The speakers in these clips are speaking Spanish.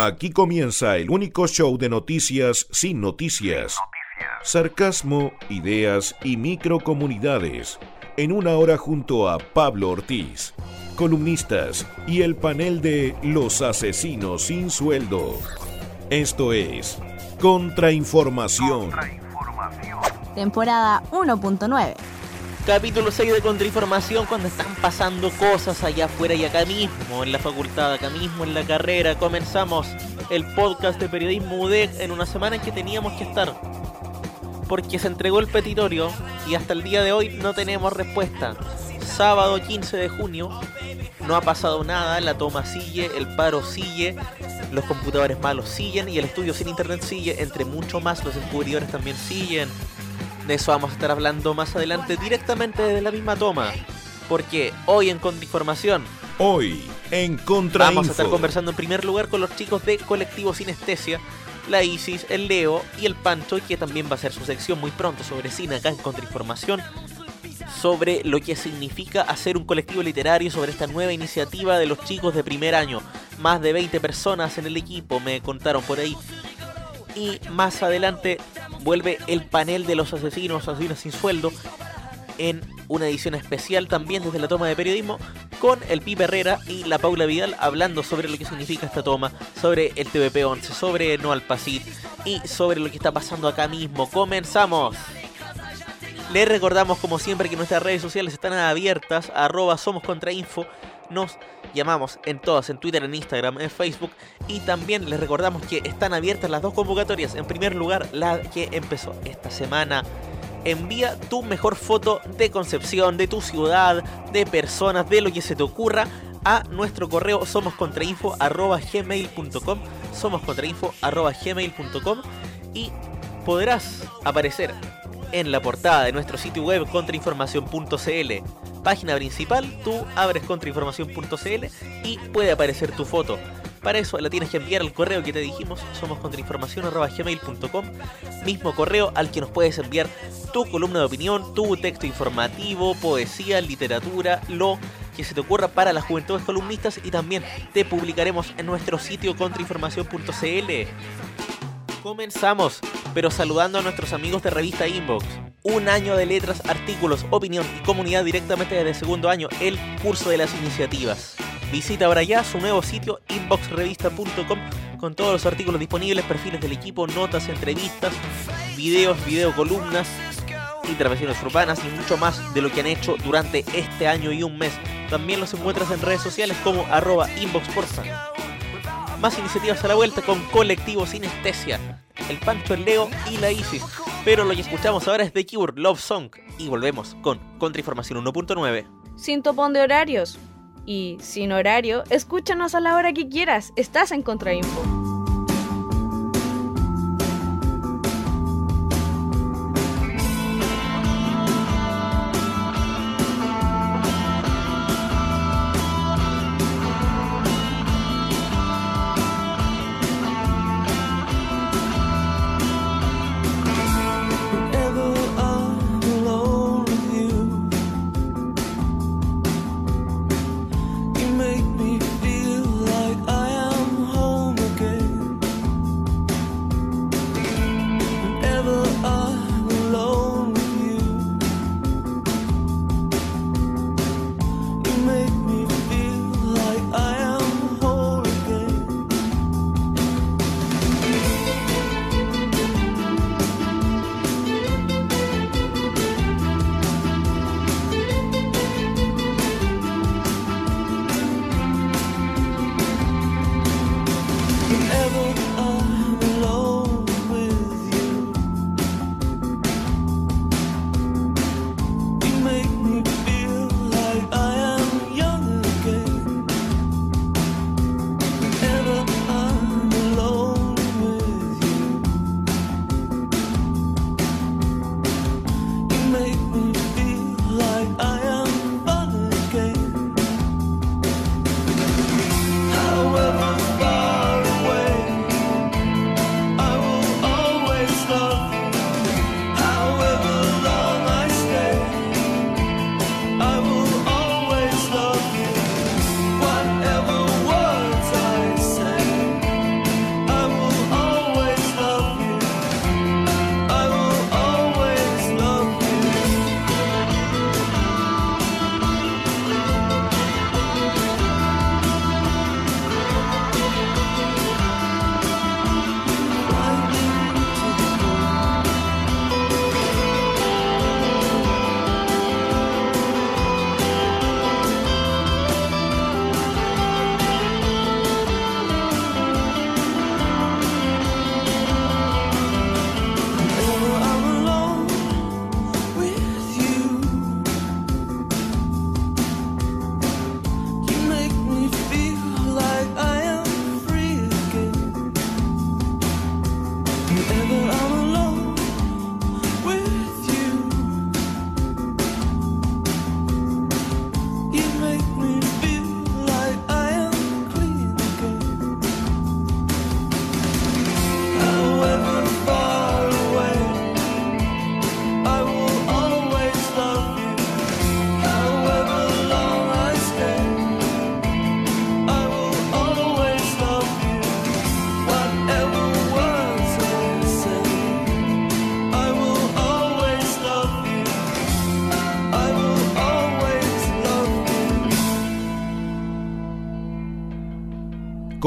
Aquí comienza el único show de noticias sin noticias. Sarcasmo, ideas y microcomunidades. En una hora junto a Pablo Ortiz, columnistas y el panel de Los Asesinos sin Sueldo. Esto es Contrainformación. Temporada 1.9. Capítulo 6 de Contrainformación cuando están pasando cosas allá afuera y acá mismo, en la facultad, acá mismo en la carrera. Comenzamos el podcast de periodismo UDEC en una semana en que teníamos que estar. Porque se entregó el petitorio y hasta el día de hoy no tenemos respuesta. Sábado 15 de junio no ha pasado nada, la toma sigue, el paro sigue, los computadores malos siguen y el estudio sin internet sigue, entre mucho más los descubridores también siguen. De eso vamos a estar hablando más adelante directamente desde la misma toma. Porque hoy en Contrainformación Hoy en Contra vamos a estar conversando en primer lugar con los chicos de Colectivo Sinestesia, la Isis, el Leo y el Pancho, que también va a ser su sección muy pronto sobre cine acá en Contrainformación, sobre lo que significa hacer un colectivo literario, sobre esta nueva iniciativa de los chicos de primer año. Más de 20 personas en el equipo, me contaron por ahí. Y más adelante vuelve el panel de los asesinos, asesinos sin sueldo, en una edición especial también desde la toma de periodismo con el Pipe Herrera y la Paula Vidal hablando sobre lo que significa esta toma, sobre el TVP-11, sobre No al Pasit y sobre lo que está pasando acá mismo. ¡Comenzamos! Les recordamos como siempre que nuestras redes sociales están abiertas, somos nos llamamos en todas, en Twitter, en Instagram, en Facebook. Y también les recordamos que están abiertas las dos convocatorias. En primer lugar, la que empezó esta semana. Envía tu mejor foto de concepción, de tu ciudad, de personas, de lo que se te ocurra a nuestro correo somoscontrainfo.gmail.com somoscontrainfo.gmail.com y podrás aparecer en la portada de nuestro sitio web contrainformación.cl página principal, tú abres contrainformación.cl y puede aparecer tu foto. Para eso la tienes que enviar al correo que te dijimos, somos contrainformación.gmail.com, mismo correo al que nos puedes enviar tu columna de opinión, tu texto informativo, poesía, literatura, lo que se te ocurra para las juventudes columnistas y también te publicaremos en nuestro sitio contrainformación.cl. Comenzamos, pero saludando a nuestros amigos de revista Inbox. Un año de letras, artículos, opinión y comunidad directamente desde segundo año, el curso de las iniciativas. Visita ahora ya su nuevo sitio inboxrevista.com con todos los artículos disponibles, perfiles del equipo, notas, entrevistas, videos, videocolumnas, intervenciones urbanas y mucho más de lo que han hecho durante este año y un mes. También los encuentras en redes sociales como arroba. Más iniciativas a la vuelta con Colectivo Sinestesia, el Pancho, el Leo y la Isis. Pero lo que escuchamos ahora es The Cure, Love Song. Y volvemos con Contrainformación 1.9. Sin topón de horarios. Y sin horario, escúchanos a la hora que quieras. Estás en Contrainfo.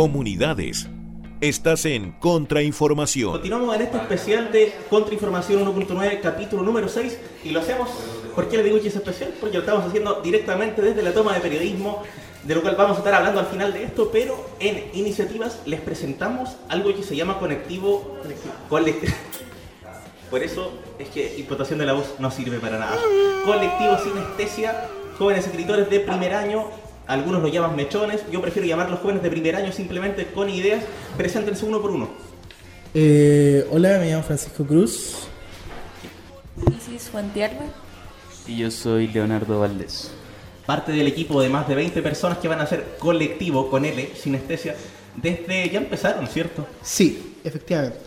Comunidades. Estás en Contrainformación. Continuamos en este especial de Contrainformación 1.9, capítulo número 6, y lo hacemos, ¿por qué le digo que es especial? Porque lo estamos haciendo directamente desde la toma de periodismo, de lo cual vamos a estar hablando al final de esto, pero en iniciativas les presentamos algo que se llama Conectivo... Por eso es que explotación de la voz no sirve para nada. Colectivo Sinestesia, jóvenes escritores de primer año, algunos lo llaman mechones, yo prefiero llamarlos jóvenes de primer año simplemente con ideas, preséntense uno por uno. Eh, hola, me llamo Francisco Cruz. Isis Juan Tierra. Y yo soy Leonardo Valdés. Parte del equipo de más de 20 personas que van a ser colectivo con L, Sinestesia, desde ya empezaron, ¿cierto? Sí, efectivamente.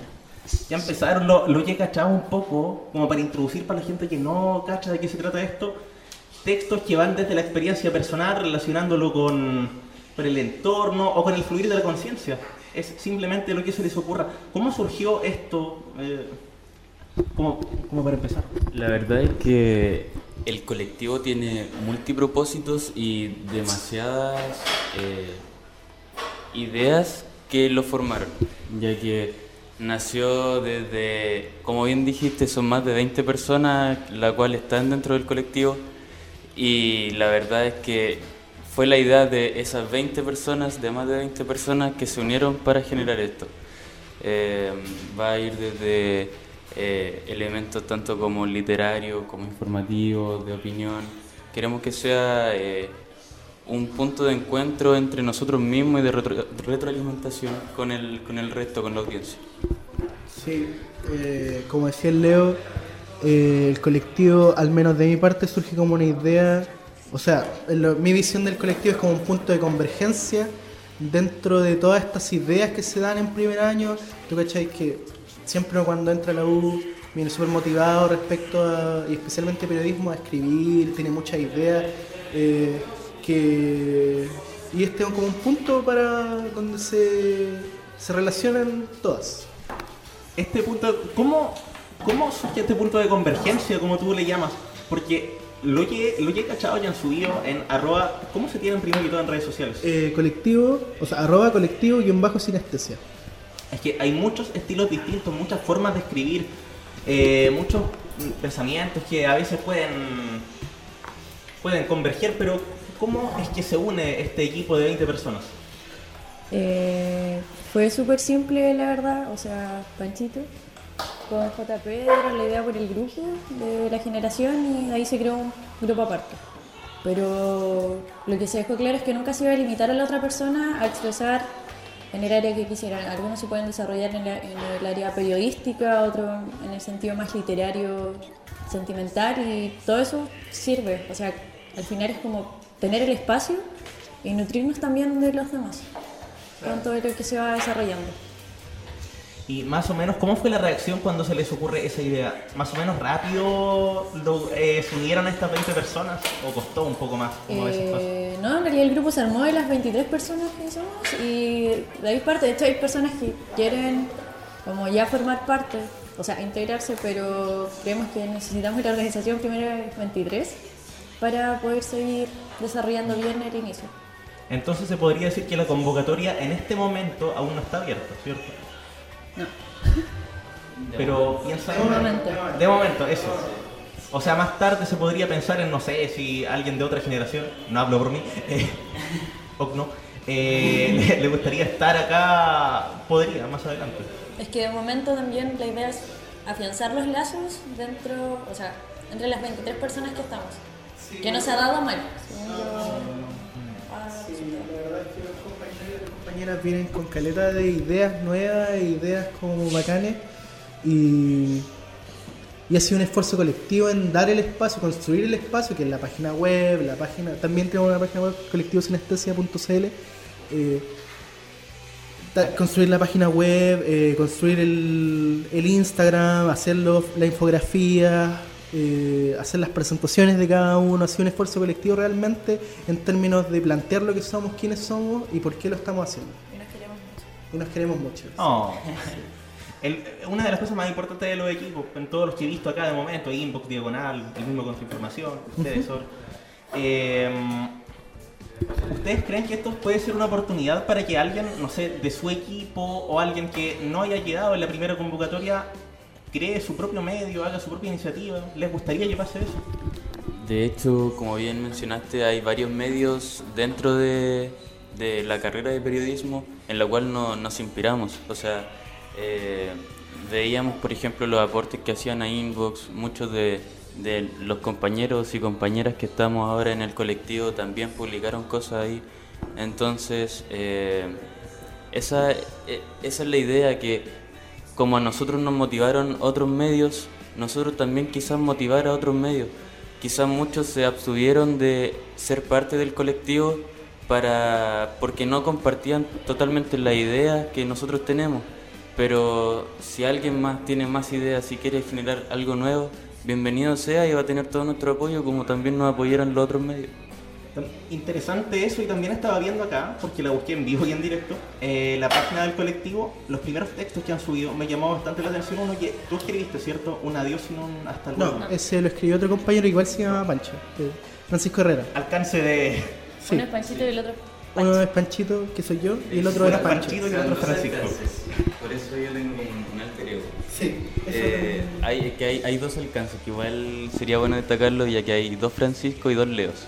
Ya empezaron, lo, lo que cachaba un poco, como para introducir para la gente que no cacha de qué se trata esto, textos que van desde la experiencia personal relacionándolo con, con el entorno o con el fluir de la conciencia. Es simplemente lo que se les ocurra. ¿Cómo surgió esto? Eh, como, como para empezar. La verdad es que el colectivo tiene multipropósitos y demasiadas eh, ideas que lo formaron, ya que nació desde, como bien dijiste, son más de 20 personas las cuales están dentro del colectivo y la verdad es que fue la idea de esas 20 personas, de más de 20 personas que se unieron para generar esto. Eh, va a ir desde eh, elementos tanto como literarios, como informativos, de opinión. Queremos que sea eh, un punto de encuentro entre nosotros mismos y de retro- retroalimentación con el, con el resto, con la audiencia. Sí, eh, como decía el Leo, eh, el colectivo, al menos de mi parte, surge como una idea. O sea, mi visión del colectivo es como un punto de convergencia dentro de todas estas ideas que se dan en primer año. Tú cachai que siempre cuando entra la U viene súper motivado respecto a, y especialmente periodismo, a escribir, tiene muchas ideas. eh, que, y este es como un punto para donde se, se relacionan todas. Este punto, ¿cómo, ¿cómo surge este punto de convergencia, como tú le llamas? Porque lo que, lo que he cachado y han subido en arroba, ¿cómo se tienen primero que todo en redes sociales? Eh, colectivo, o sea, arroba colectivo y un bajo sinestesia. Es que hay muchos estilos distintos, muchas formas de escribir, eh, muchos mm, pensamientos que a veces pueden, pueden converger, pero ¿cómo es que se une este equipo de 20 personas? Eh, fue súper simple, la verdad. O sea, Panchito con JP dieron la idea por el grupo de la generación y ahí se creó un grupo aparte. Pero lo que se dejó claro es que nunca se iba a limitar a la otra persona a expresar en el área que quisieran. Algunos se pueden desarrollar en, la- en el área periodística, otros en el sentido más literario, sentimental y todo eso sirve. O sea, al final es como tener el espacio y nutrirnos también de los demás con todo lo que se va desarrollando. Y más o menos, ¿cómo fue la reacción cuando se les ocurre esa idea? ¿Más o menos rápido lo, eh, se unieron a estas 20 personas o costó un poco más? Como? Eh, no, en realidad el grupo se armó de las 23 personas que somos y de ahí parte, de hecho hay personas que quieren como ya formar parte, o sea, integrarse, pero creemos que necesitamos la organización primero de 23 para poder seguir desarrollando bien el inicio. Entonces se podría decir que la convocatoria en este momento aún no está abierta, ¿cierto? No. Pero piensa De momento. De momento, eso. O sea, más tarde se podría pensar en, no sé, si alguien de otra generación, no hablo por mí, eh, o no, eh, le, gustaría estar acá, podría, más adelante. Es que de momento también la idea es afianzar los lazos dentro, o sea, entre las 23 personas que estamos. Que no se ha dado mal. según yo, ha resultado. La verdad es que los compañeros y las compañeras vienen con caleta de ideas nuevas, ideas como bacanes y, y ha sido un esfuerzo colectivo en dar el espacio, construir el espacio, que es la página web, la página, también tenemos una página web colectivosinestesia.cl eh, construir la página web, eh, construir el, el Instagram, hacer la infografía, eh, hacer las presentaciones de cada uno, ha sido un esfuerzo colectivo realmente en términos de plantear lo que somos, quiénes somos y por qué lo estamos haciendo. Y nos queremos mucho. Y nos queremos mucho. Oh. El- una de las cosas más importantes de los equipos, en todos los que he visto acá de momento, Inbox, Diagonal, el mismo con su información, ustedes son. eh, ¿Ustedes creen que esto puede ser una oportunidad para que alguien, no sé, de su equipo o alguien que no haya quedado en la primera convocatoria cree su propio medio, haga su propia iniciativa? ¿Les gustaría que pase eso? De hecho, como bien mencionaste, hay varios medios dentro de, de la carrera de periodismo en la cual no- nos inspiramos. O sea, eh, veíamos, por ejemplo, los aportes que hacían a Inbox, muchos de, de los compañeros y compañeras que estamos ahora en el colectivo también publicaron cosas ahí. Entonces, eh, esa, eh, esa es la idea que como a nosotros nos motivaron otros medios, nosotros también quizás motivar a otros medios. Quizás muchos se abstuvieron de ser parte del colectivo para porque no compartían totalmente la idea que nosotros tenemos. Pero si alguien más tiene más ideas y quiere generar algo nuevo, bienvenido sea y va a tener todo nuestro apoyo como también nos apoyaron los otros medios. Interesante eso y también estaba viendo acá, porque la busqué en vivo y en directo, eh, la página del colectivo, los primeros textos que han subido, me llamó bastante la atención uno que tú escribiste, ¿cierto? Un adiós y un hasta luego. No, ese lo escribió otro compañero, igual se llama Pancho, eh, Francisco Herrera. Alcance de... Sí. Uno es Panchito y el otro Uno es Panchito, que soy yo, y el otro era es Pancho. Panchito y el otro es Francisco. Por eso yo tengo un, alter ego. Sí, Eh, hay, que hay, hay dos alcances que igual sería bueno destacarlo ya que hay dos Francisco y dos Leos.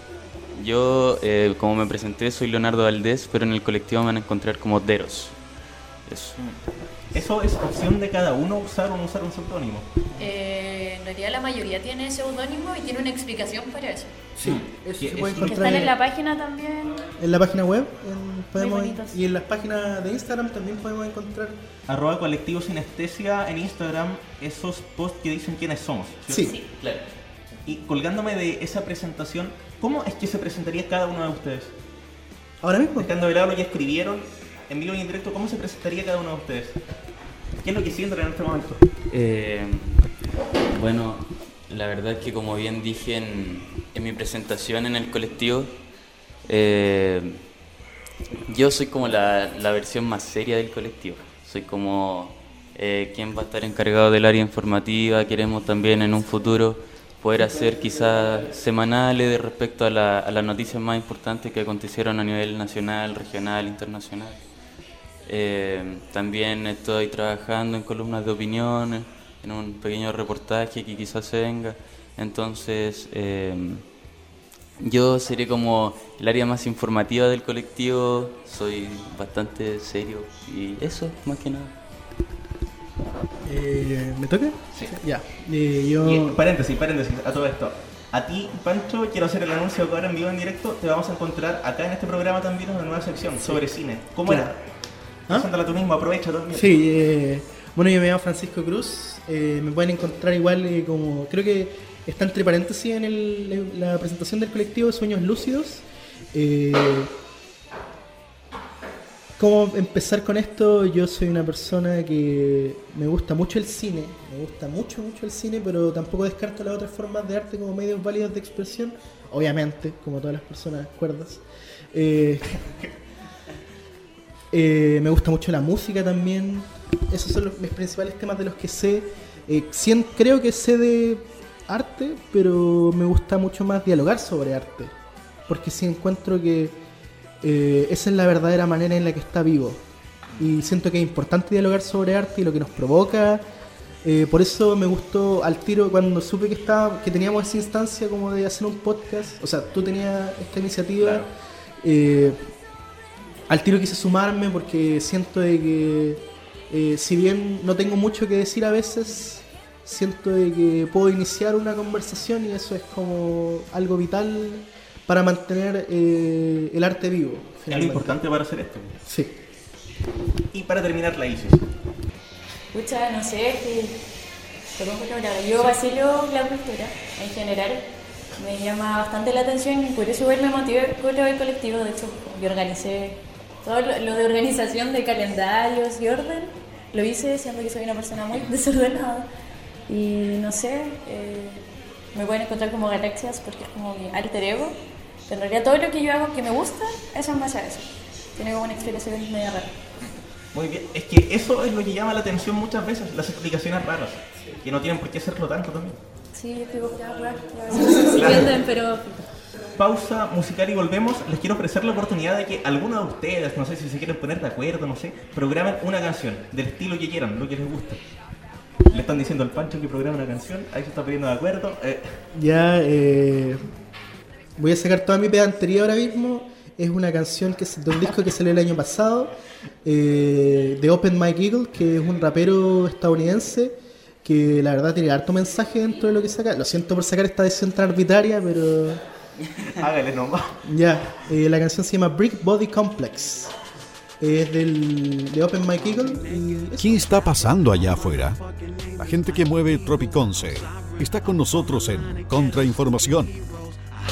Yo, eh, como me presenté, soy Leonardo Valdés, pero en el colectivo me van a encontrar como Deros. Eso. Eso es opción de cada uno usar o no usar un seudónimo. Eh, en realidad la mayoría tiene seudónimo y tiene una explicación para eso. Sí, eso Que se puede Que encontrar están en la página también. en la página web en- podemos- y en las páginas de Instagram también podemos encontrar. Arroba colectivo sinestesia en Instagram, esos posts que dicen quiénes somos. ¿cierto? Sí, Claro. Y colgándome de esa presentación, ¿cómo es que se presentaría cada uno de ustedes? ahora mismo. Dejando de lado lo que escribieron en vivo y en directo, ¿cómo se presentaría cada uno de ustedes? ¿Qué es lo que sienten en este momento? Eh, bueno, la verdad es que como bien dije en, en mi presentación en el colectivo, eh, yo soy como la, la versión más seria del colectivo. Soy como eh, quien va a estar encargado del área informativa. Queremos también en un futuro poder hacer quizás semanales respecto a, la- las noticias más importantes que acontecieron a nivel nacional, regional, internacional. Eh, también estoy trabajando en columnas de opinión, en un pequeño reportaje que quizás se venga. Entonces, eh, yo seré como el área más informativa del colectivo, soy bastante serio y eso, más que nada. Eh, ¿Me toca? Sí. Ya. Eh, yo. Y, paréntesis, paréntesis, a todo esto. A ti, Pancho, quiero hacer el anuncio que ahora en vivo en directo te vamos a encontrar acá en este programa también en una nueva sección sobre cine. ¿Cómo Claro. era? ¿Ah? Tú mismo, aprovecha también. Sí, eh, bueno, yo me llamo Francisco Cruz. me pueden encontrar igual como. Creo que está entre paréntesis en el- la presentación del colectivo Sueños Lúcidos. Eh, ¿Cómo empezar con esto? Yo soy una persona que me gusta mucho el cine, me gusta mucho, mucho el cine, pero tampoco descarto las otras formas de arte como medios válidos de expresión, obviamente, como todas las personas cuerdas. Eh, eh, me gusta mucho la música también. Esos son los, mis principales temas de los que sé. Eh, sien- creo que sé de arte, pero me gusta mucho más dialogar sobre arte. Porque sí encuentro que eh, esa es la verdadera manera en la que está vivo. Y siento que es importante dialogar sobre arte y lo que nos provoca. Eh, por eso me gustó al tiro cuando supe que estaba, que teníamos esa instancia como de hacer un podcast. O sea, tú tenías esta iniciativa. Claro. Eh, al tiro quise sumarme porque siento de que si bien no tengo mucho que decir a veces, siento de que puedo iniciar una conversación y eso es como algo vital para mantener eh, el arte vivo. Es algo importante para hacer esto. Sí. Y para terminar, la Isis. Pucha, no sé, es que. Yo vacilo la cultura en general. Me llama bastante la atención y por eso igual me motivé con del colectivo. De hecho, yo organicé todo lo, lo de organización de calendarios y orden. Lo hice siendo que soy una persona muy desordenada. Y no sé, eh, me pueden encontrar como galaxias porque es como mi alter ego. Pero en realidad todo lo que yo hago que me gusta es en base a eso. Tiene como una explicación media rara. Muy bien. Es que eso es lo que llama la atención muchas veces, las explicaciones raras. Que no tienen por qué serlo tanto también. Sí, yo explico que a veces se pero pausa musical y volvemos. Les quiero ofrecer la oportunidad de que alguno de ustedes, no sé si se quieren poner de acuerdo, no sé, programen una canción del estilo que quieran, lo que les guste. Le están diciendo al Pancho que programe una canción, ahí se está poniendo de acuerdo. Eh, Ya, eh, voy a sacar toda mi pedantería ahora mismo. Es una canción que es de un disco que salió el año pasado, eh, de Open Mike Eagle, que es un rapero estadounidense que la verdad tiene harto mensaje dentro de lo que saca. Lo siento por sacar esta decisión tan arbitraria, pero hágale nomás. ya. eh, la canción se llama Brick Body Complex. Es del, de Open Mike Eagle. Y ¿Qué está pasando allá afuera? La gente que mueve Tropiconce está con nosotros en Contrainformación.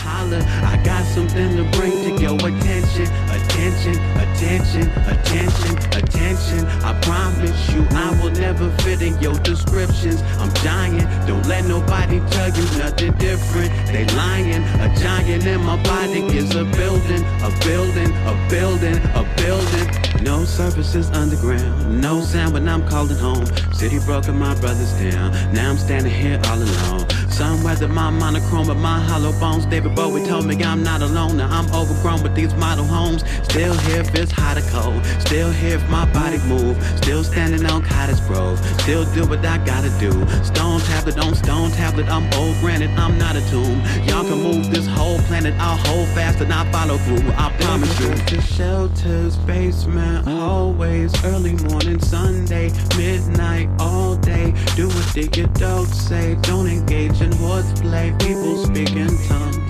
Holler. I got something to bring to your attention. Attention, attention, attention, attention. I promise you I will never fit in your descriptions. I'm giant, don't let nobody tell you nothing different. They lying, a giant in my body is a building, a building, a building, a building. No surfaces underground, no sound when I'm calling home. City broken my brothers down. Now I'm standing here all alone. Some weather my monochrome, but my hollow bones. David Bowie told me I'm not alone. Now I'm overgrown with these model homes. Still here if it's hot or cold. Still here if my body move. Still standing on Cottage Grove. Still do what I gotta do. Stone tablet on stone tablet. I'm old granite. I'm not a tomb. Y'all can move this whole planet. I'll hold fast and I'll follow through. I promise you. To shelters, basement, hallways, early morning, Sunday, midnight, all day. Do what the adults say. Don't engage Attention was play, people speaking tongues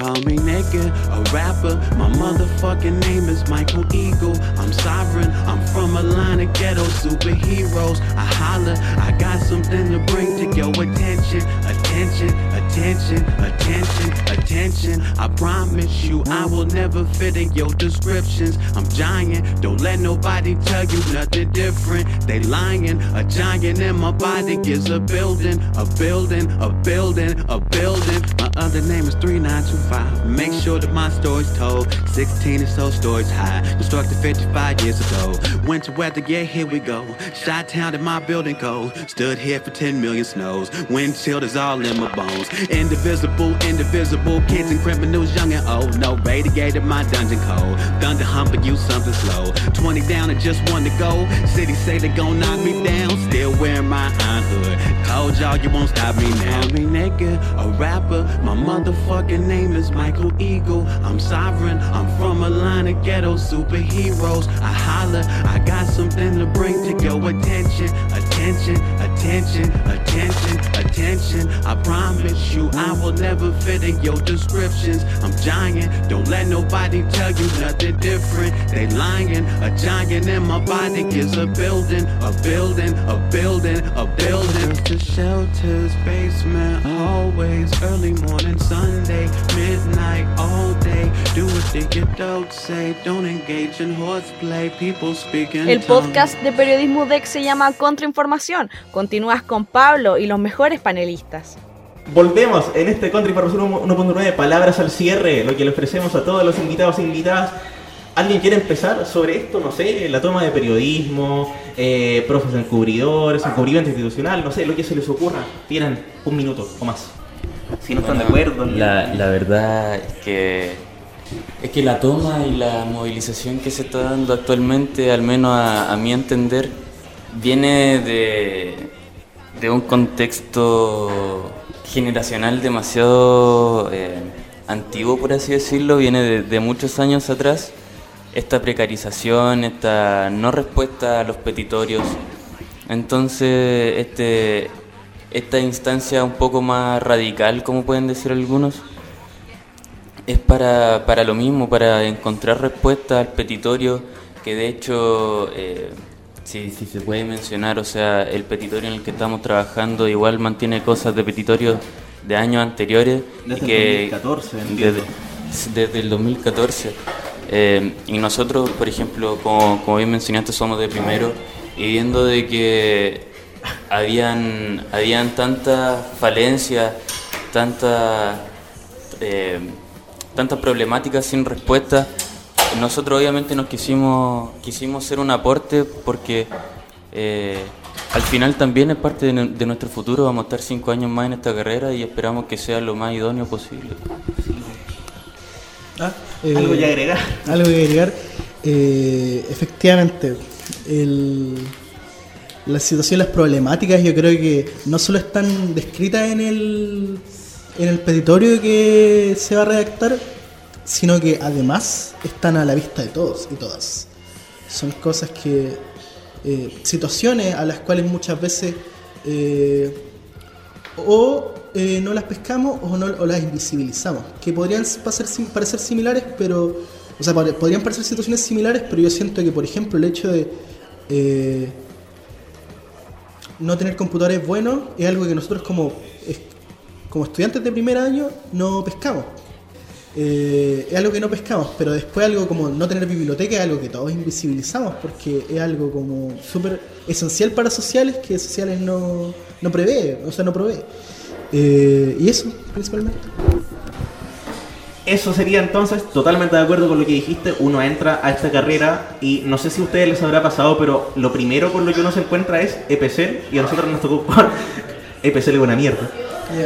call me nigga, a rapper. My motherfucking name is Michael Eagle. I'm sovereign. I'm from a line of ghetto superheroes. I holler. I got something to bring to your attention. Attention, attention, attention, attention. I promise you I will never fit in your descriptions. I'm giant. Don't let nobody tell you nothing different. They lying. A giant in my body is a building, a building, a building, a building. My other name is 3925. Make sure that my story's told. 16 is so stories high. Constructed 55 years ago. Winter weather, yeah, here we go. Shot town in my building code. Stood here for 10 million snows. Wind chilled is all in my bones. Indivisible, indivisible. Kids and criminals, young and old. No radiated my dungeon code. Thunder humping you something slow. 20 down and just one to go. City say they gon' knock me down. Still wearing my iron hood. Cold y'all, you won't stop me now. Me nigga, a rapper. My motherfucking name is Michael Eagle. I'm sovereign. I'm from a line of ghetto superheroes. I holler. I got something to bring to your attention. Attention, attention, attention, attention. Attention. I promise you I will never fit in your descriptions. I'm giant. Don't let nobody tell you nothing different. They lying. A giant in my body is a building, a building, a building, a building. To shelters, basement, hallways, early morning, Sunday, midnight, all day. Do what the adults say. Don't engage in horseplay. People speaking. El podcast de periodismo DEC se llama Contrainformación. Continúas con Pablo y los mejores panelistas. Volvemos en este Contrainformación 1.9, palabras al cierre, lo que le ofrecemos a todos los invitados e invitadas. ¿Alguien quiere empezar sobre esto? No sé, la toma de periodismo, eh, profes encubridores, encubrimiento institucional, no sé, lo que se les ocurra. Tienen un minuto o más. Si no están de acuerdo. La, la verdad es que es que la toma y la movilización que se está dando actualmente, al menos a, a mi entender, viene de, de un contexto generacional demasiado eh, antiguo, por así decirlo, viene de, muchos años atrás. Esta precarización, esta no respuesta a los petitorios. Entonces, este, esta instancia un poco más radical, como pueden decir algunos, es para, para lo mismo, para encontrar respuesta al petitorio, que de hecho, eh, si, si se puede mencionar, o sea, el petitorio en el que estamos trabajando igual mantiene cosas de petitorios de años anteriores. Desde y que, el 2014, entiendo. desde, desde el 2014. Eh, y nosotros, por ejemplo, como, como bien mencionaste, somos de primero, y viendo de que habían, habían tantas falencias, tantas eh, tantas problemáticas sin respuesta, nosotros obviamente nos quisimos, quisimos hacer un aporte porque eh, al final también es parte de, nu- de nuestro futuro, vamos a estar cinco años más en esta carrera y esperamos que sea lo más idóneo posible. Ah, Algo que agregar. Algo que agregar. Eh, efectivamente, el- la situación, las problemáticas, yo creo que no solo están descritas en el, en el petitorio que se va a redactar, sino que además están a la vista de todos y todas. Son cosas que, eh, situaciones a las cuales muchas veces eh, o eh, no las pescamos o, no, o las invisibilizamos, que podrían pasar, parecer similares, pero, o sea, pod- podrían parecer situaciones similares, pero yo siento que, por ejemplo, el hecho de no tener computadores buenos es algo que nosotros como, como estudiantes de primer año no pescamos. Eh, es algo que no pescamos, pero después algo como no tener biblioteca es algo que todos invisibilizamos porque es algo como súper esencial para sociales que sociales no, no prevé, o sea, no provee. Eh, y eso, principalmente. Eso sería entonces totalmente de acuerdo con lo que dijiste. Uno entra a esta carrera y no sé si a ustedes les habrá pasado, pero lo primero con lo que uno se encuentra es EPCL y a nosotros nos tocó EPCL es una mierda.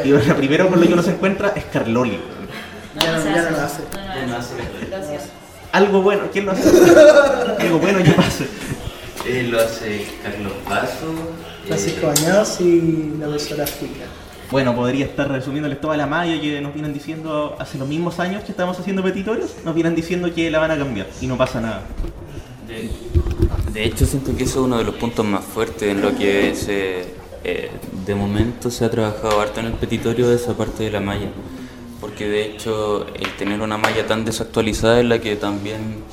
Y lo primero con lo que uno se encuentra es Carloli. Ya no, ya no lo hace. Gracias. Algo bueno, ¿quién lo hace? Algo bueno que pase. Eh, lo hace Carlos Paso. Francisco Bañados y la profesora Julia. Bueno, podría estar resumiéndoles toda la malla que nos vienen diciendo hace los mismos años que estamos haciendo petitorios, nos vienen diciendo que la van a cambiar y no pasa nada. De, de hecho, siento que eso es uno de los puntos más fuertes en lo que se, eh, de momento se ha trabajado harto en el petitorio de esa parte de la malla. Porque de hecho, el tener una malla tan desactualizada es la que también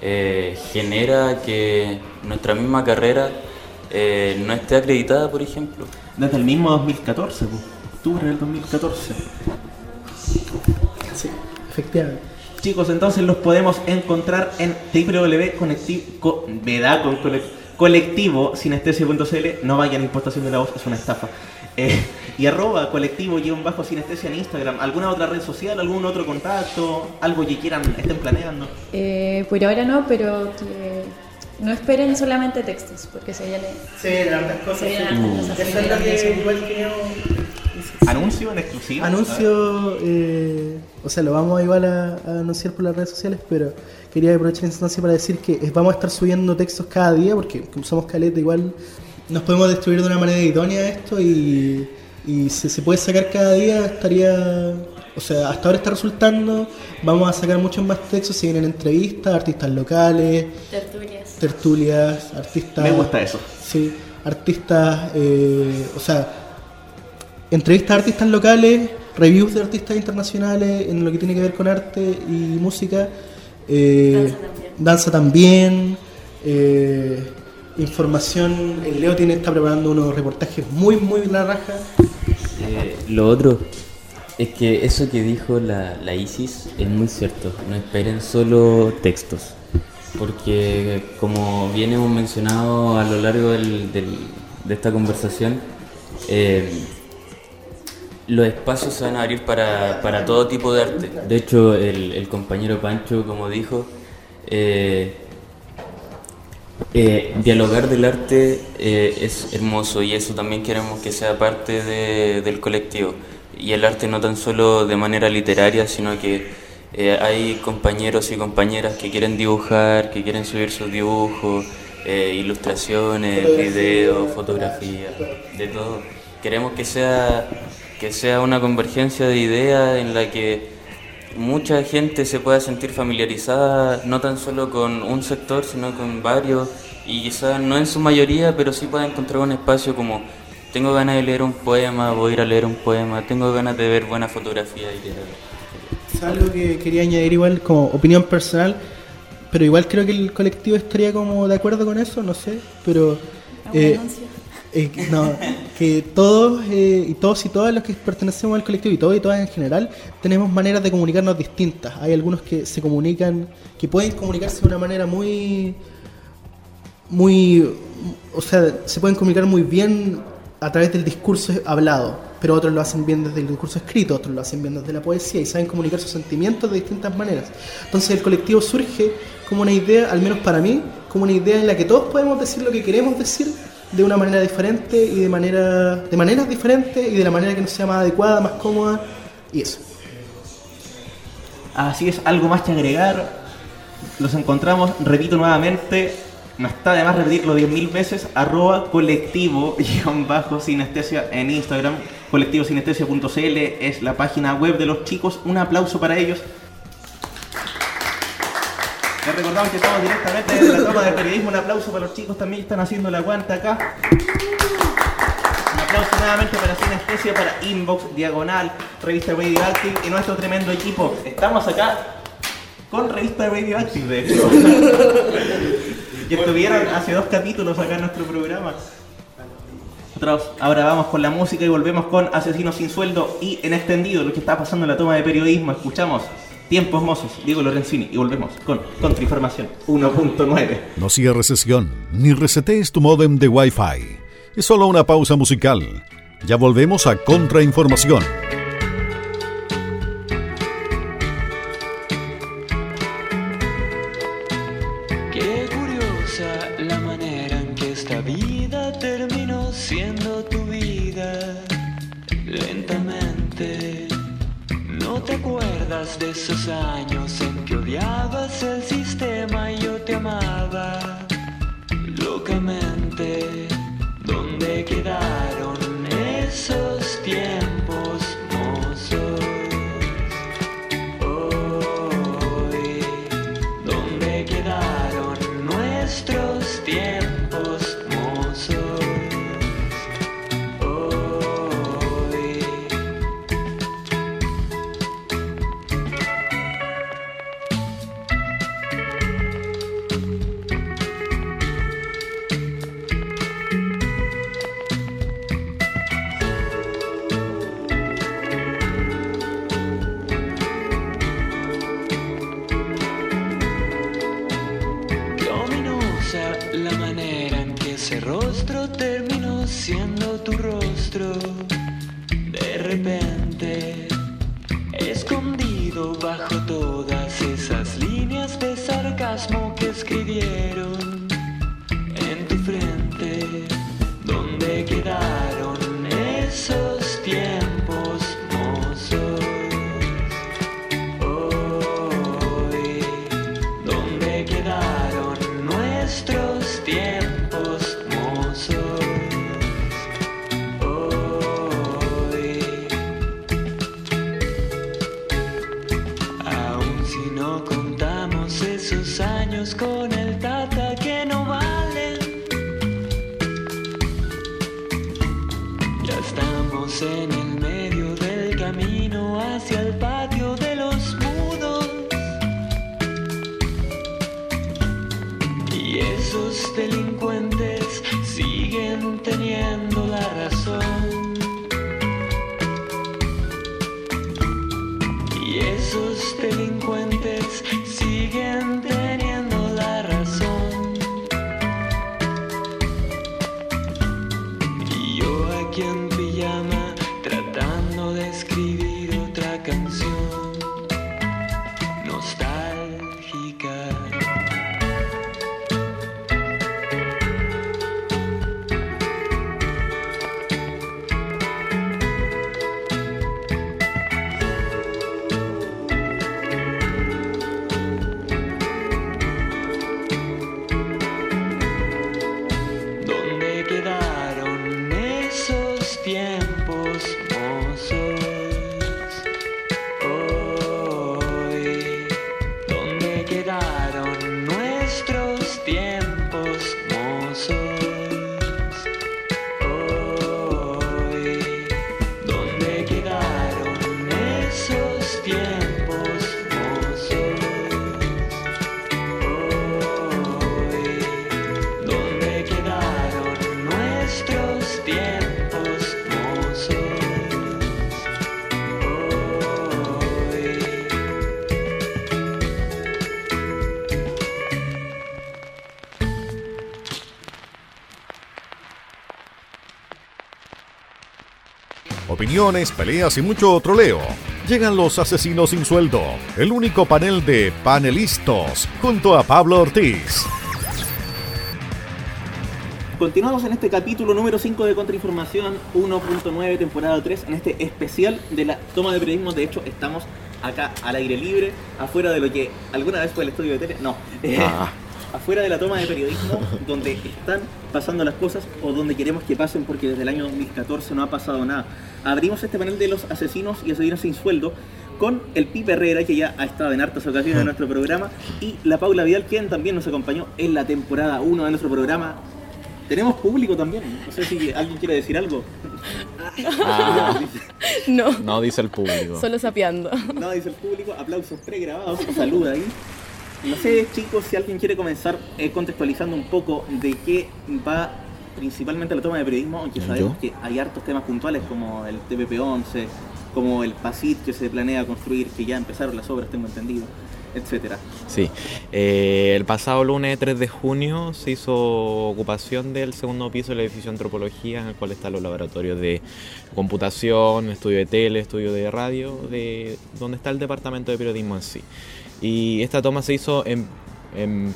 eh, genera que nuestra misma carrera eh, no esté acreditada, por ejemplo. Desde el mismo 2014, pues, octubre del 2014. Sí, efectivamente. Chicos, entonces los podemos encontrar en www.colectivo.sinestesia.cl. No vayan a importación de la voz, es una estafa. Eh, y arroba colectivo-sinestesia en Instagram. ¿Alguna otra red social? ¿Algún otro contacto? ¿Algo que quieran, estén planeando? Eh, por ahora no, pero que no esperen solamente textos, porque se viene. Se vienen hartas cosas. Se vienen hartas cosas. Eso es lo que igual queríamos ¿Anuncio en exclusiva? Anuncio, eh, o sea, lo vamos igual a, a anunciar por las redes sociales, pero quería aprovechar la instancia para decir que vamos a estar subiendo textos cada día, porque como somos caleta, igual nos podemos distribuir de una manera idónea esto y, y si se puede sacar cada día estaría, o sea, hasta ahora está resultando, vamos a sacar muchos más textos, se vienen entrevistas, artistas locales, Tertulias. tertulias, artistas... Me gusta eso. Sí, artistas, eh, o sea, entrevistas a artistas locales, reviews de artistas internacionales en lo que tiene que ver con arte y música, eh, danza también, eh, información, el Leo tiene, está preparando unos reportajes muy, muy la raja. Eh, lo otro es que eso que dijo la, la Isis es muy cierto. No esperen solo textos. Porque como bien hemos mencionado a lo largo del- del- de esta conversación, eh, los espacios se van a abrir para, para todo tipo de arte. De hecho, el, el compañero Pancho, como dijo, eh, eh, dialogar del arte eh, es hermoso y eso también queremos que sea parte de- del colectivo. Y el arte no tan solo de manera literaria, sino que eh, hay compañeros y compañeras que quieren dibujar, que quieren subir sus dibujos, eh, ilustraciones, videos, fotografías, de todo. Queremos que sea, que sea una convergencia de ideas en la que mucha gente se pueda sentir familiarizada no tan solo con un sector, sino con varios, y quizás no en su mayoría, pero sí pueda encontrar un espacio como tengo ganas de leer un poema, voy a ir a leer un poema, tengo ganas de ver buena fotografía y leer. Es algo que quería añadir igual como opinión personal, pero igual creo que el colectivo estaría como de acuerdo con eso, no sé, pero... eh, eh, no, que todos eh, y todos y todas los que pertenecemos al colectivo y todos y todas en general tenemos maneras de comunicarnos distintas. Hay algunos que se comunican, que pueden comunicarse de una manera muy, muy, o sea, se pueden comunicar muy bien a través del discurso hablado, pero otros lo hacen bien desde el discurso escrito, otros lo hacen bien desde la poesía y saben comunicar sus sentimientos de distintas maneras. Entonces el colectivo surge como una idea, al menos para mí, como una idea en la que todos podemos decir lo que queremos decir de una manera diferente y de manera de maneras diferentes y de la manera que nos sea más adecuada, más cómoda y eso. Así es, algo más que agregar. Los encontramos, repito nuevamente, no está de más repetirlo 10.000 veces, arroba colectivo bajo sinestesia en Instagram, colectivosinestesia.cl es la página web de los chicos, un aplauso para ellos. Les recordamos que estamos directamente desde la toma de periodismo, un aplauso para los chicos también que están haciendo la aguanta acá. Un aplauso nuevamente para Sinestesia, para Inbox, Diagonal, Revista Radioactive y nuestro tremendo equipo. Estamos acá con Revista Radioactive, de hecho. y estuvieron hace dos capítulos acá en nuestro programa. Nosotros ahora vamos con la música y volvemos con Asesinos sin sueldo y en extendido lo que está pasando en la toma de periodismo. Escuchamos Tiempos Mozos, Diego Lorenzini y volvemos con Contrainformación 1.9. No cierres sesión ni resetees tu modem de Wi-Fi. Es solo una pausa musical. Ya volvemos a Contrainformación. Ese rostro terminó siendo tu rostro. De repente, Opiniones, peleas y mucho troleo. Llegan los asesinos sin sueldo, el único panel de panelistas junto a Pablo Ortiz. Continuamos en este capítulo número 5 de Contrainformación 1.9, temporada 3, en este especial de la toma de periodismo. De hecho, estamos acá al aire libre, afuera de lo que alguna vez fue el estudio de tele. No, eh, Ah. afuera de la toma de periodismo, donde están pasando las cosas o donde queremos que pasen, porque desde el año 2014 no ha pasado nada. Abrimos este panel de los asesinos y asesinos sin sueldo con el Pipe Herrera, que ya ha estado en hartas ocasiones en nuestro programa, y la Paula Vidal, quien también nos acompañó en la temporada 1 de nuestro programa. Tenemos público también, no sé si alguien quiere decir algo. Ah. No. No, dice el público. Solo sapeando. No, dice el público, aplausos pregrabados, saluda ahí. No sé, chicos, si alguien quiere comenzar eh, contextualizando un poco de qué va principalmente la toma de periodismo, aunque sabemos que hay hartos temas puntuales como el TPP-11, como el PASIT que se planea construir, que ya empezaron las obras, tengo entendido, etcétera. Sí, Eh, el pasado lunes 3 de junio se hizo ocupación del segundo piso del edificio de antropología, en el cual están los laboratorios de computación, estudio de tele, estudio de radio, de donde está el departamento de periodismo en sí. Y esta toma se hizo en,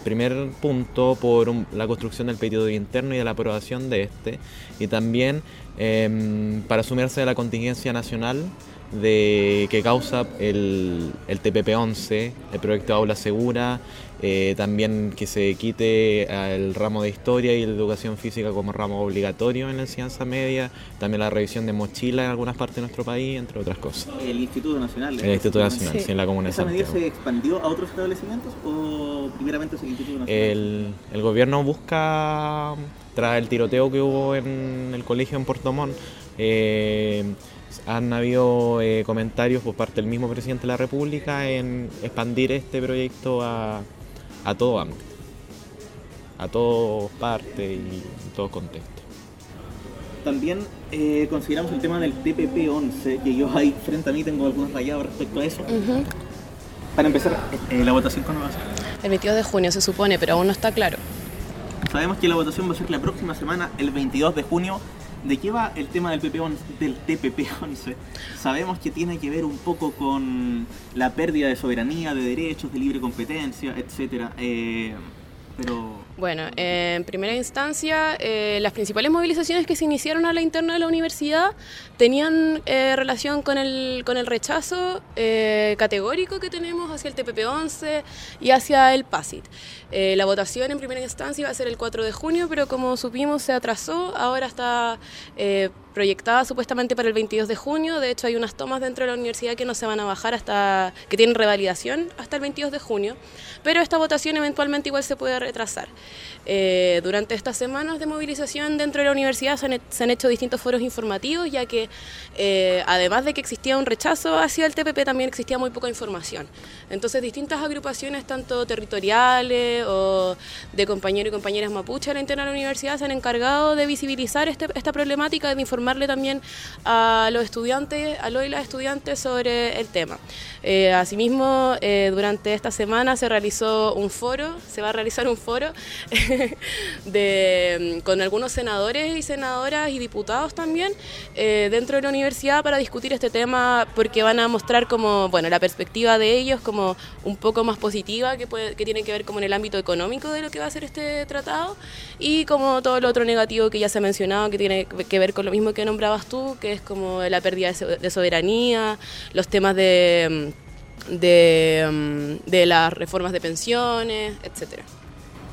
primer punto por la construcción del periodo interno y de la aprobación de este, y también em, para asumirse de la contingencia nacional de que causa el, el TPP-11, el proyecto Aula Segura, eh, también que se quite el ramo de historia y la educación física como ramo obligatorio en la enseñanza media, también la revisión de mochila en algunas partes de nuestro país, entre otras cosas. El Instituto Nacional. El Instituto Nacional, sí, en la Comuna de ¿Esa medida Santiago. se expandió a otros establecimientos o primeramente es el Instituto Nacional? El, el gobierno busca, tras el tiroteo que hubo en el colegio en Puerto Montt, eh, han habido eh, comentarios por parte del mismo presidente de la República en expandir este proyecto a, a todo ámbito, a todas partes y en todo contexto. También eh, consideramos el tema del TPP-11, que yo ahí frente a mí tengo algunos rayados respecto a eso. Para empezar, eh, la votación cuándo va a ser? El 22 de junio se supone, pero aún no está claro. Sabemos que la votación va a ser la próxima semana, el 22 de junio. ¿De qué va el tema del, PP11 del TPP-11? Sabemos que tiene que ver un poco con la pérdida de soberanía, de derechos, de libre competencia, etc. pero Bueno, eh, en primera instancia, eh, las principales movilizaciones que se iniciaron a la interna de la universidad tenían eh, relación con el, con el rechazo eh, categórico que tenemos hacia el TPP-11 y hacia el PASIT. Eh, la votación en primera instancia iba a ser el 4 de junio, pero como supimos se atrasó, ahora está proyectada supuestamente para el 22 de junio. De hecho, hay unas tomas dentro de la universidad que no se van a bajar hasta que tienen revalidación hasta el 22 de junio, pero esta votación eventualmente igual se puede retrasar. Eh, durante estas semanas de movilización dentro de la universidad se han, hecho distintos foros informativos, ya que eh, además de que existía un rechazo hacia el TPP, también existía muy poca información. Entonces, distintas agrupaciones, tanto territoriales o de compañeros y compañeras mapuche a la interna de la universidad, se han encargado de visibilizar este- esta problemática, de informarle también a los estudiantes, a los y las estudiantes sobre el tema. Eh, asimismo, durante esta semana se realizó un foro, se va a realizar un foro de, con algunos senadores y senadoras y diputados también eh, dentro de la universidad para discutir este tema porque van a mostrar como, bueno, la perspectiva de ellos como un poco más positiva que, puede- que tiene que ver como en el ámbito económico de lo que va a ser este tratado y como todo lo otro negativo que ya se ha mencionado que tiene que ver con lo mismo que nombrabas tú, que es como la pérdida de so- de soberanía, los temas de, de, de las reformas de pensiones, etcétera.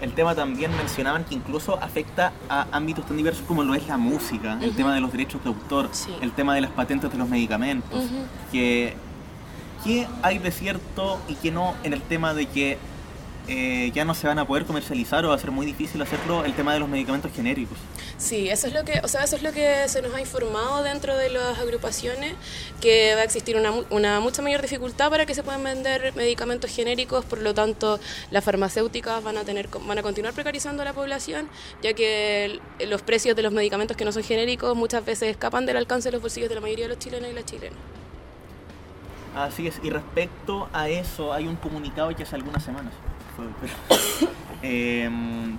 El tema también mencionaban que incluso afecta a ámbitos tan diversos como lo es la música, el tema de los derechos de autor, el tema de las patentes de los medicamentos, que qué hay de cierto y qué no en el tema de que eh, ya no se van a poder comercializar o va a ser muy difícil hacerlo el tema de los medicamentos genéricos. Sí, eso es lo que, o sea, eso es lo que se nos ha informado dentro de las agrupaciones, que va a existir una, una mucha mayor dificultad para que se puedan vender medicamentos genéricos, por lo tanto, las farmacéuticas van a tener, van a continuar precarizando a la población, ya que los precios de los medicamentos que no son genéricos muchas veces escapan del alcance de los bolsillos de la mayoría de los chilenos y las chilenas. Así es, y respecto a eso hay un comunicado que hace algunas semanas em,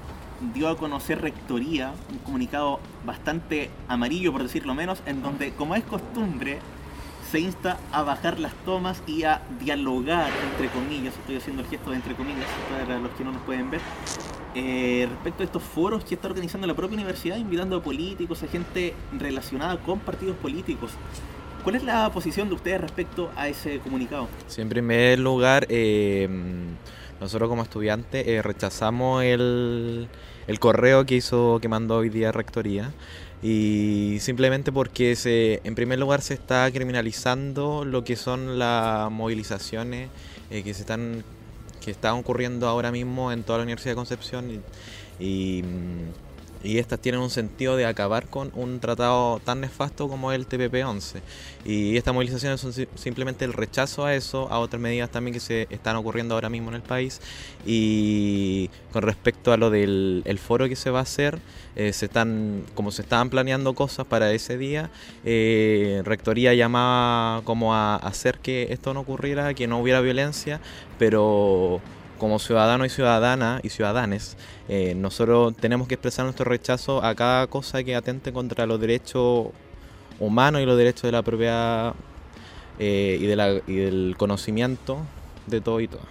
dio a conocer Rectoría, un comunicado bastante amarillo por decirlo menos, en donde como es costumbre se insta a bajar las tomas y a dialogar entre comillas, estoy haciendo el gesto de entre comillas para los que no nos pueden ver, eh, respecto a estos foros que está organizando la propia universidad, invitando a políticos, a gente relacionada con partidos políticos. ¿Cuál es la posición de ustedes respecto a ese comunicado? Sí, en primer lugar, eh, nosotros como estudiantes eh, rechazamos el, el correo que hizo, que mandó hoy día Rectoría. Y simplemente porque se, en primer lugar se está criminalizando lo que son las movilizaciones eh, que se están que están ocurriendo ahora mismo en toda la Universidad de Concepción y, mm, y estas tienen un sentido de acabar con un tratado tan nefasto como el TPP-11. Y estas movilizaciones son si- simplemente el rechazo a eso, a otras medidas también que se están ocurriendo ahora mismo en el país. Y con respecto a lo del el foro que se va a hacer, eh, se están, como se estaban planeando cosas para ese día, eh, Rectoría llamaba como a hacer que esto no ocurriera, que no hubiera violencia, pero como ciudadano y ciudadana y ciudadanes, eh, nosotros tenemos que expresar nuestro rechazo a cada cosa que atente contra los derechos humanos y los derechos de la propiedad eh, y, de la- y del conocimiento de todo y todo.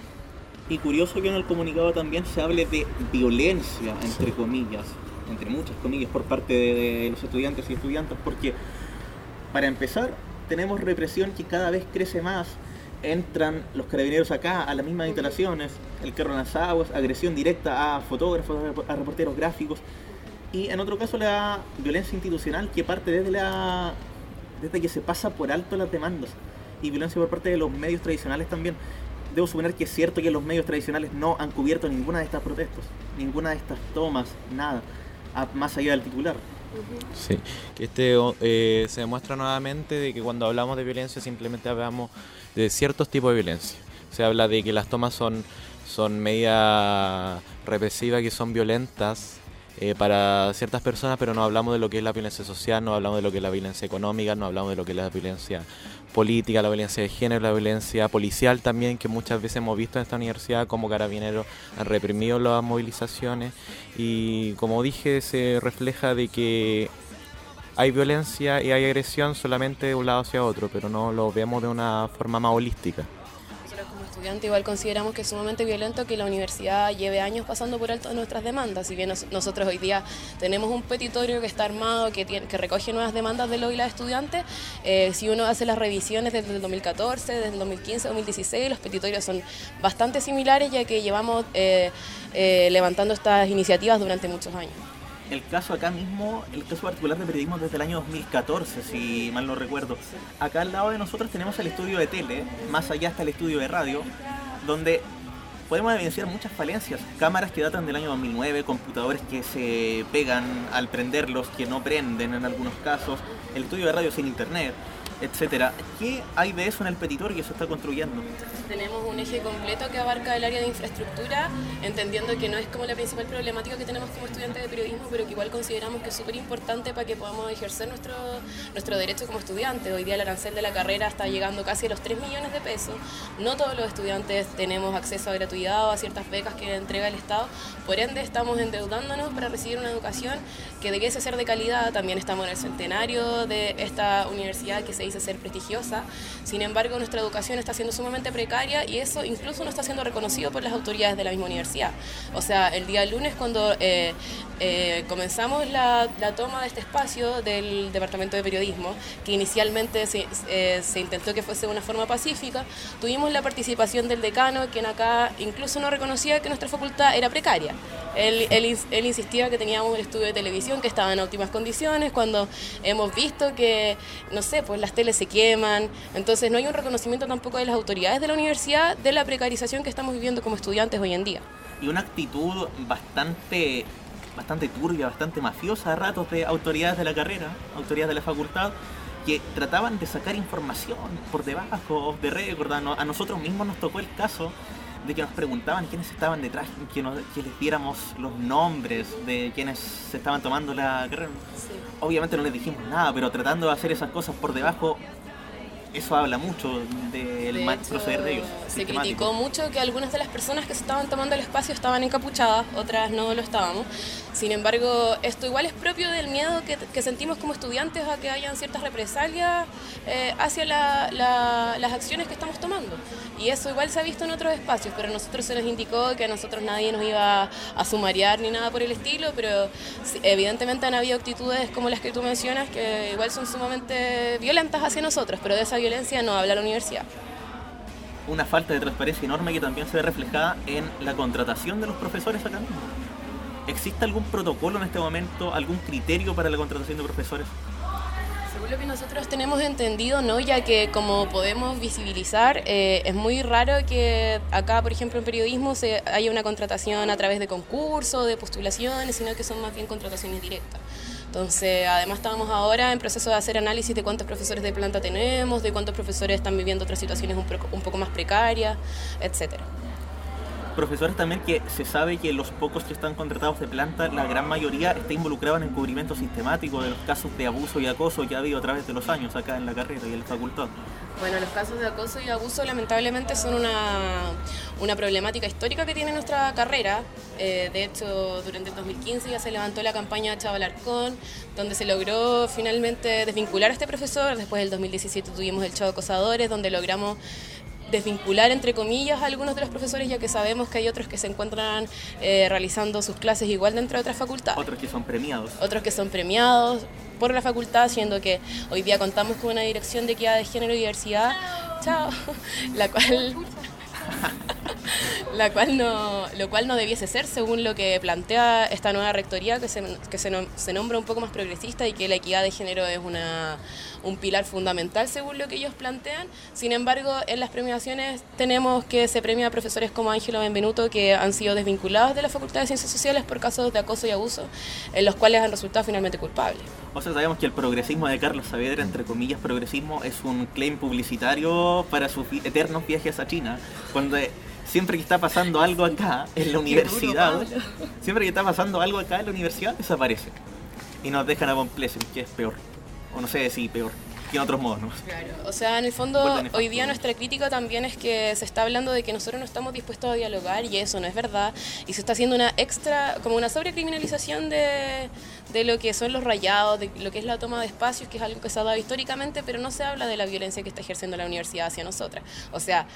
Y curioso que en el comunicado también se hable de violencia, entre comillas, entre muchas comillas, por parte de, de los estudiantes y estudiantes, porque para empezar tenemos represión que cada vez crece más. Entran los carabineros acá a las mismas instalaciones, el carro en las aguas, agresión directa a fotógrafos, a reporteros gráficos. Y en otro caso la violencia institucional que parte desde la desde que se pasa por alto las demandas y violencia por parte de los medios tradicionales también. Debo suponer que es cierto que los medios tradicionales no han cubierto ninguna de estas protestas, ninguna de estas tomas, nada, más allá del titular. Sí, que este eh, se demuestra nuevamente de que cuando hablamos de violencia simplemente hablamos de ciertos tipos de violencia. Se habla de que las tomas son, son medidas represivas que son violentas eh, para ciertas personas, pero no hablamos de lo que es la violencia social, no hablamos de lo que es la violencia económica, no hablamos de lo que es la violencia política, la violencia de género, la violencia policial también, que muchas veces hemos visto en esta universidad como carabineros han reprimido las movilizaciones y como dije se refleja de que hay violencia y hay agresión solamente de un lado hacia otro, pero no lo vemos de una forma más holística. Igual consideramos que es sumamente violento que la universidad lleve años pasando por alto nuestras demandas. Si bien nos- nosotros hoy día tenemos un petitorio que está armado, que recoge nuevas demandas de los y las estudiantes, eh, si uno hace las revisiones desde el 2014, desde el 2015, 2016, los petitorios son bastante similares ya que llevamos eh, eh, levantando estas iniciativas durante muchos años. El caso acá mismo, el caso particular de periodismo desde el año 2014, si mal no recuerdo. Acá al lado de nosotros tenemos el estudio de tele, más allá está el estudio de radio, donde podemos evidenciar muchas falencias. Cámaras que datan del año 2009, computadores que se pegan al prenderlos, que no prenden en algunos casos, el estudio de radio sin internet, etcétera. ¿Qué hay de eso en el petitorio que se está construyendo? Tenemos un eje completo que abarca el área de infraestructura, entendiendo que no es como la principal problemática que tenemos como estudiantes de periodismo, pero que igual consideramos que es súper importante para que podamos ejercer nuestro, nuestro derecho como estudiantes. Hoy día el arancel de la carrera está llegando casi a los 3 millones de pesos. No todos los estudiantes tenemos acceso a gratuidad o a ciertas becas que entrega el Estado. Por ende, estamos endeudándonos para recibir una educación que debiese ser de calidad. También estamos en el centenario de esta universidad que se dice ser prestigiosa. Sin embargo, nuestra educación está siendo sumamente precaria y eso incluso no está siendo reconocido por las autoridades de la misma universidad. O sea, el día lunes cuando eh, eh, comenzamos la, la toma de este espacio del Departamento de Periodismo, que inicialmente se, eh, se intentó que fuese de una forma pacífica, tuvimos la participación del decano, quien acá incluso no reconocía que nuestra facultad era precaria. Él, él él insistía que teníamos el estudio de televisión que estaba en óptimas condiciones, cuando hemos visto que, no sé, pues las se queman, entonces no hay un reconocimiento tampoco de las autoridades de la universidad de la precarización que estamos viviendo como estudiantes hoy en día. y una actitud bastante bastante turbia, bastante mafiosa a ratos de autoridades de la carrera, autoridades de la facultad, que trataban de sacar información por debajo de récord. A nosotros mismos nos tocó el caso de que nos preguntaban quiénes estaban detrás, que, nos- que les diéramos los nombres de quienes se estaban tomando la carrera. Obviamente no les dijimos nada, pero tratando de hacer esas cosas por debajo eso habla mucho del De hecho, proceder de ellos. Se criticó mucho que algunas de las personas que se estaban tomando el espacio estaban encapuchadas, otras no lo estábamos. Sin embargo, esto igual es propio del miedo que, que sentimos como estudiantes a que hayan ciertas represalias eh, hacia la- la- las acciones que estamos tomando. Y eso igual se ha visto en otros espacios, pero a nosotros se nos indicó que a nosotros nadie nos iba a sumariar ni nada por el estilo, pero evidentemente han habido actitudes como las que tú mencionas que igual son sumamente violentas hacia nosotros, pero de esa violencia no habla la universidad. Una falta de transparencia enorme que también se ve reflejada en la contratación de los profesores acá mismo. ¿Existe algún protocolo en este momento, algún criterio para la contratación de profesores? Según lo que nosotros tenemos entendido, no, ya que como podemos visibilizar, eh, es muy raro que acá, por ejemplo, en periodismo se haya una contratación a través de concursos, de postulaciones, sino que son más bien contrataciones directas. Entonces, además estamos ahora en proceso de hacer análisis de cuántos profesores de planta tenemos, de cuántos profesores están viviendo otras situaciones un poco más precarias, etcétera. Profesores también que se sabe que los pocos que están contratados de planta, la gran mayoría está involucrada en encubrimiento sistemático de los casos de abuso y acoso que ha habido a través de los años acá en la carrera y en la facultad. Bueno, los casos de acoso y abuso lamentablemente son una, una problemática histórica que tiene nuestra carrera. Eh, de hecho, durante el 2015 ya se levantó la campaña Chaval Arcón, donde se logró finalmente desvincular a este profesor. Después del 2017 tuvimos el Chavo Acosadores, donde logramos desvincular, entre comillas, a algunos de los profesores, ya que sabemos que hay otros que se encuentran eh, realizando sus clases igual dentro de otras facultades. Otros que son premiados. otros que son premiados por la facultad, siendo que hoy día contamos con una dirección de equidad de género y diversidad, chao, la cual la cual no, lo cual no debiese ser según lo que plantea esta nueva rectoría que se, que se, nom- se nombra un poco más progresista y que la equidad de género es una, un pilar fundamental según lo que ellos plantean. Sin embargo, en las premiaciones tenemos que se premia a profesores como Ángelo Benvenuto que han sido desvinculados de la Facultad de Ciencias Sociales por casos de acoso y abuso, en los cuales han resultado finalmente culpables. O sea, sabemos que el progresismo de Carlos Saavedra, entre comillas progresismo, es un claim publicitario para sus eternos viajes a China. Cuando siempre que está pasando algo acá en la universidad, siempre que está pasando algo acá en la universidad, desaparece. Y nos dejan a Pleasant, que es peor. O no sé si peor, que en otros modos, ¿no? Claro, o sea, en el fondo, hoy día nuestra crítica también es que se está hablando de que nosotros no estamos dispuestos a dialogar y eso no es verdad. Y se está haciendo una extra, como una sobrecriminalización de, de lo que son los rayados, de lo que es la toma de espacios, que es algo que se ha dado históricamente, pero no se habla de la violencia que está ejerciendo la universidad hacia nosotras. O sea,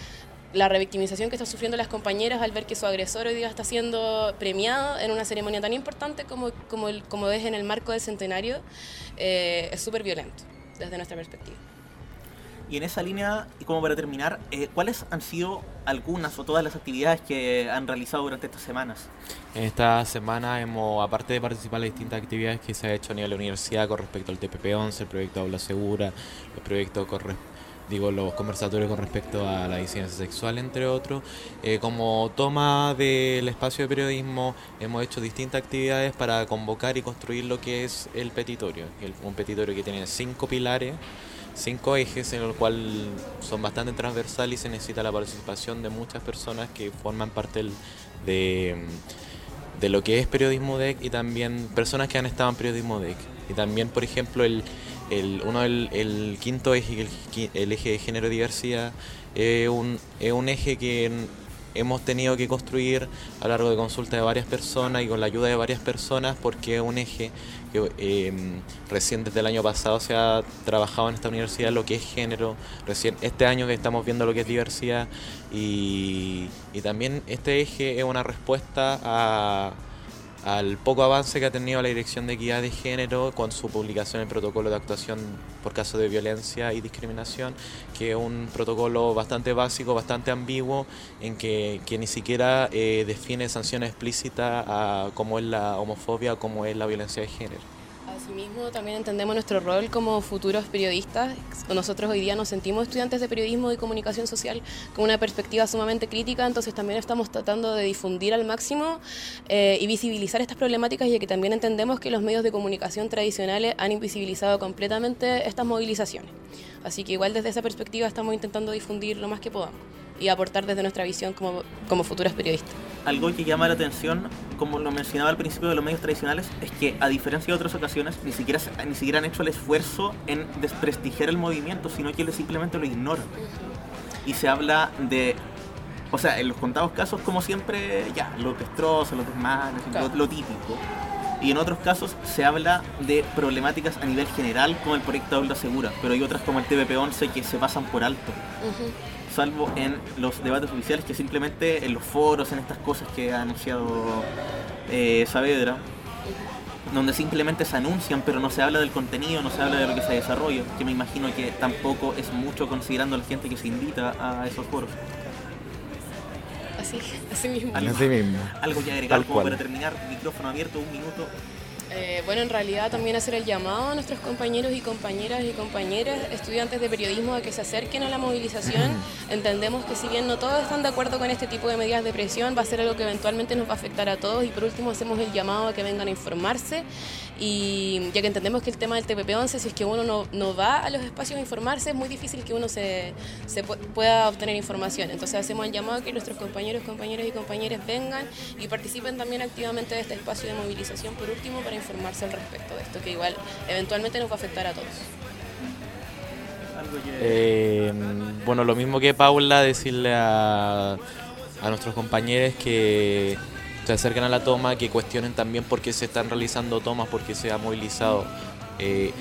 la revictimización que están sufriendo las compañeras al ver que su agresor hoy día está siendo premiado en una ceremonia tan importante como, como, el- como es en el marco del centenario, eh, es súper violento desde nuestra perspectiva. Y en esa línea, y como para terminar, eh, ¿cuáles han sido algunas o todas las actividades que han realizado durante estas semanas? En esta semana hemos, aparte de participar en las distintas actividades que se ha hecho a nivel de la universidad con respecto al TPP-11, el proyecto Aula Segura, los proyectos con digo, los conversatorios con respecto a la disidencia sexual, entre otros, eh, como toma del espacio de periodismo, hemos hecho distintas actividades para convocar y construir lo que es el petitorio, el- un petitorio que tiene cinco pilares, cinco ejes en el cual son bastante transversales y se necesita la participación de muchas personas que forman parte de, de lo que es periodismo DEC y también personas que han estado en periodismo DEC. Y también, por ejemplo, el, el, uno el quinto eje, el, eje de género y diversidad, es un, es un eje que hemos tenido que construir a lo largo de consultas de varias personas y con la ayuda de varias personas porque es un eje que eh, recién desde el año pasado se ha trabajado en esta universidad lo que es género, recién este año que estamos viendo lo que es diversidad. Y, y también este eje es una respuesta a, al poco avance que ha tenido la Dirección de Equidad de Género con su publicación del protocolo de actuación por casos de violencia y discriminación, que es un protocolo bastante básico, bastante ambiguo, en que, que ni siquiera eh, define sanciones explícitas a cómo es la homofobia cómo es la violencia de género. Asimismo, también entendemos nuestro rol como futuros periodistas. Nosotros hoy día nos sentimos estudiantes de periodismo y comunicación social con una perspectiva sumamente crítica, entonces también estamos tratando de difundir al máximo eh, y visibilizar estas problemáticas, ya que también entendemos que los medios de comunicación tradicionales han invisibilizado completamente estas movilizaciones. Así que igual desde esa perspectiva estamos intentando difundir lo más que podamos y aportar desde nuestra visión como, como futuras periodistas. algo que llama la atención, como lo mencionaba al principio de los medios tradicionales, es que a diferencia de otras ocasiones, ni siquiera, ni siquiera han hecho el esfuerzo en desprestigiar el movimiento, sino que simplemente lo ignoran. Y se habla de, o sea, en los contados casos, como siempre, ya, los destrozos, los desmanes, Claro. lo, lo típico. Y en otros casos se habla de problemáticas a nivel general, como el proyecto Aula Segura, pero hay otras como el TPP-11 que se pasan por alto salvo en los debates oficiales que simplemente en los foros, en estas cosas que ha anunciado eh, Saavedra, donde simplemente se anuncian pero no se habla del contenido, no se habla de lo que se desarrolla, que me imagino que tampoco es mucho considerando a la gente que se invita a esos foros. Así, así mismo. Algo, Así mismo. algo que agregar Tal como cual. para terminar, micrófono abierto, un minuto. Eh, bueno, en realidad también hacer el llamado a nuestros compañeros y compañeras y compañeras, estudiantes de periodismo, a que se acerquen a la movilización. Entendemos que si bien no todos están de acuerdo con este tipo de medidas de presión, va a ser algo que eventualmente nos va a afectar a todos y por último hacemos el llamado a que vengan a informarse y ya que entendemos que el tema del TPP-11, si es que uno no, no va a los espacios a informarse, es muy difícil que uno se, se pu- pueda obtener información. Entonces hacemos el llamado a que nuestros compañeros, compañeras y compañeras vengan y participen también activamente de este espacio de movilización por último para informarse al respecto de esto, que igual eventualmente nos va a afectar a todos. Eh, bueno, lo mismo que Paula, decirle a nuestros compañeros que se acerquen a la toma, que cuestionen también por qué se están realizando tomas, por qué se ha movilizado, eh,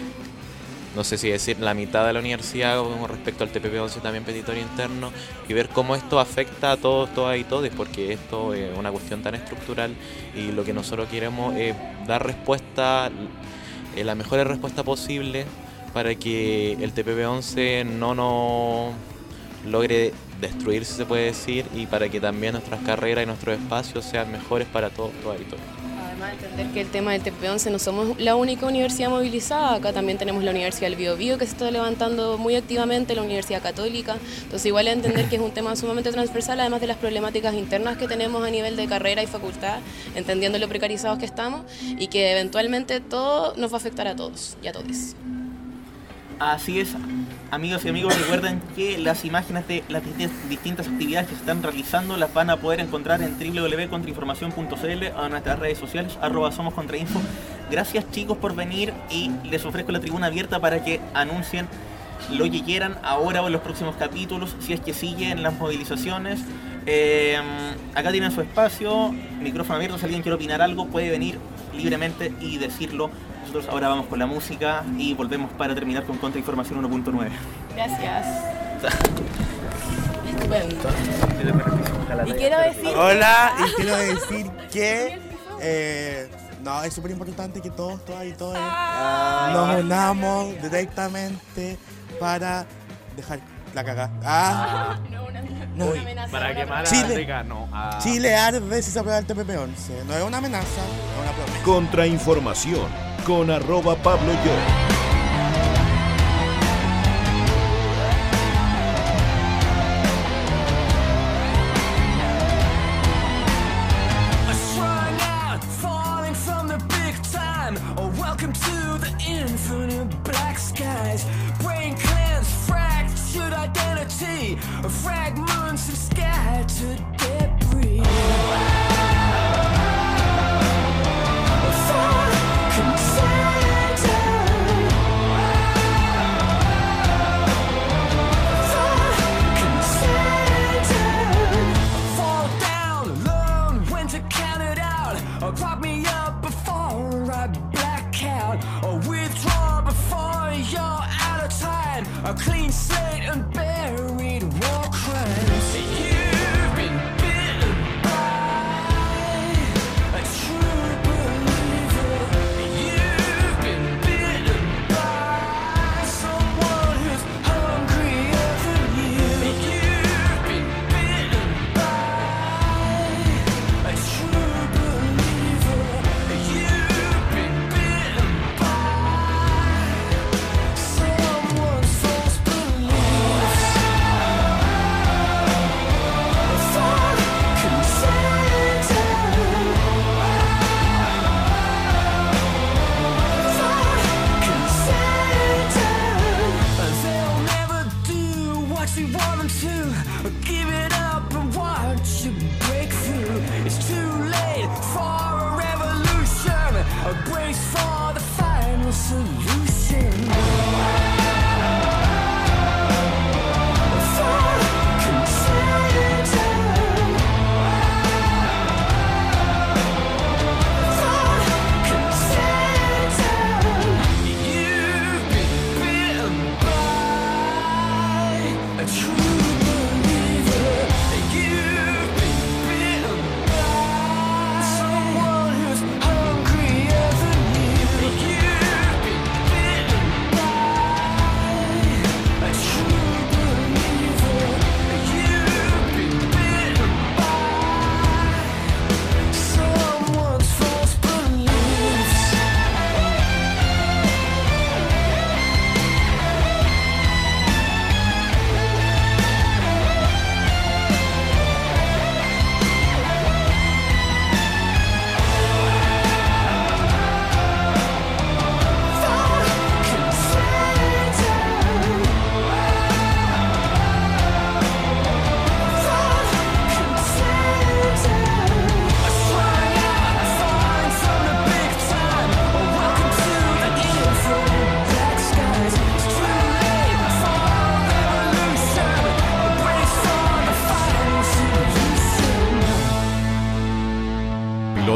no sé si decir la mitad de la universidad con respecto al TPP-11 también petitorio interno, y ver cómo esto afecta a todos, todas y todos, porque esto es una cuestión tan estructural y lo que nosotros queremos es dar respuesta, eh, la mejor respuesta posible para que el TPP-11 no nos logre destruir, si se puede decir, y para que también nuestras carreras y nuestros espacios sean mejores para todos, todas y todos. Además, entender que el tema del TP11 no somos la única universidad movilizada, acá también tenemos la Universidad del Biobío que se está levantando muy activamente, la Universidad Católica, entonces igual entender que es un tema sumamente transversal, además de las problemáticas internas que tenemos a nivel de carrera y facultad, entendiendo lo precarizados que estamos y que eventualmente todo nos va a afectar a todos y a todos. Así es, amigos y amigos, recuerden que las imágenes de las disti- distintas actividades que se están realizando las van a poder encontrar en www.contrainformación.cl en nuestras redes sociales, arroba somos contrainfo. Gracias chicos por venir y les ofrezco la tribuna abierta para que anuncien lo que quieran ahora o en los próximos capítulos, si es que siguen las movilizaciones. Eh, acá tienen su espacio, micrófono abierto, si alguien quiere opinar algo puede venir libremente y decirlo. Nosotros ahora vamos con la música y volvemos para terminar con Contrainformación 1.9. Gracias. Estupendo. Y quiero decir. Hola, y quiero decir que. eh, no, es súper importante que todos, todas y todos nos unamos directamente para dejar la cagada. Ah, no. Para quemar a Chile, Ricano, a- Chile arde si se aprueba el TPP-11. No es una amenaza, es una promesa. Contrainformación con arroba Pablo Yo.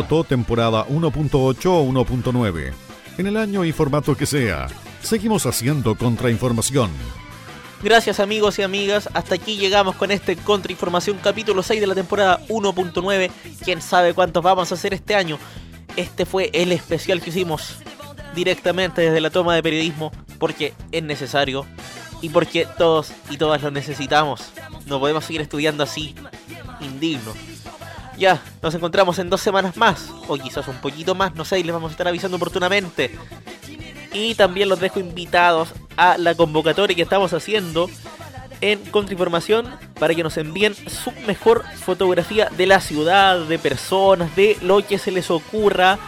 Temporada 1.8 o 1.9. En el año y formato que sea, seguimos haciendo contrainformación. Gracias amigos y amigas, hasta aquí llegamos con este Contrainformación capítulo 6 de la temporada 1.9. Quién sabe cuántos vamos a hacer este año. Este fue el especial que hicimos directamente desde la toma de periodismo porque es necesario y porque todos y todas lo necesitamos. No podemos seguir estudiando así, indigno. Ya, nos encontramos en dos semanas más, o quizás un poquito más, no sé, y les vamos a estar avisando oportunamente. Y también los dejo invitados a la convocatoria que estamos haciendo en Contrainformación para que nos envíen su mejor fotografía de la ciudad, de personas, de lo que se les ocurra.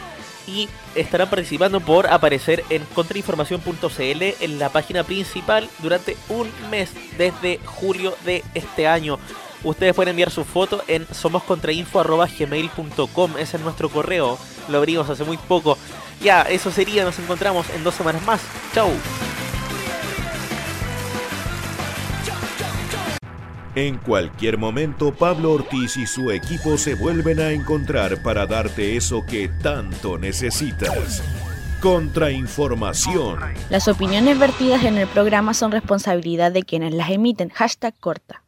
Y estarán participando por aparecer en contrainformación.cl en la página principal durante un mes desde julio de este año. Ustedes pueden enviar su foto en somoscontrainfo.gmail.com. Ese es nuestro correo. Lo abrimos hace muy poco. Ya, eso sería. Nos encontramos en dos semanas más. Chau. En cualquier momento, Pablo Ortiz y su equipo se vuelven a encontrar para darte eso que tanto necesitas. Contrainformación. Las opiniones vertidas en el programa son responsabilidad de quienes las emiten. Hashtag corta.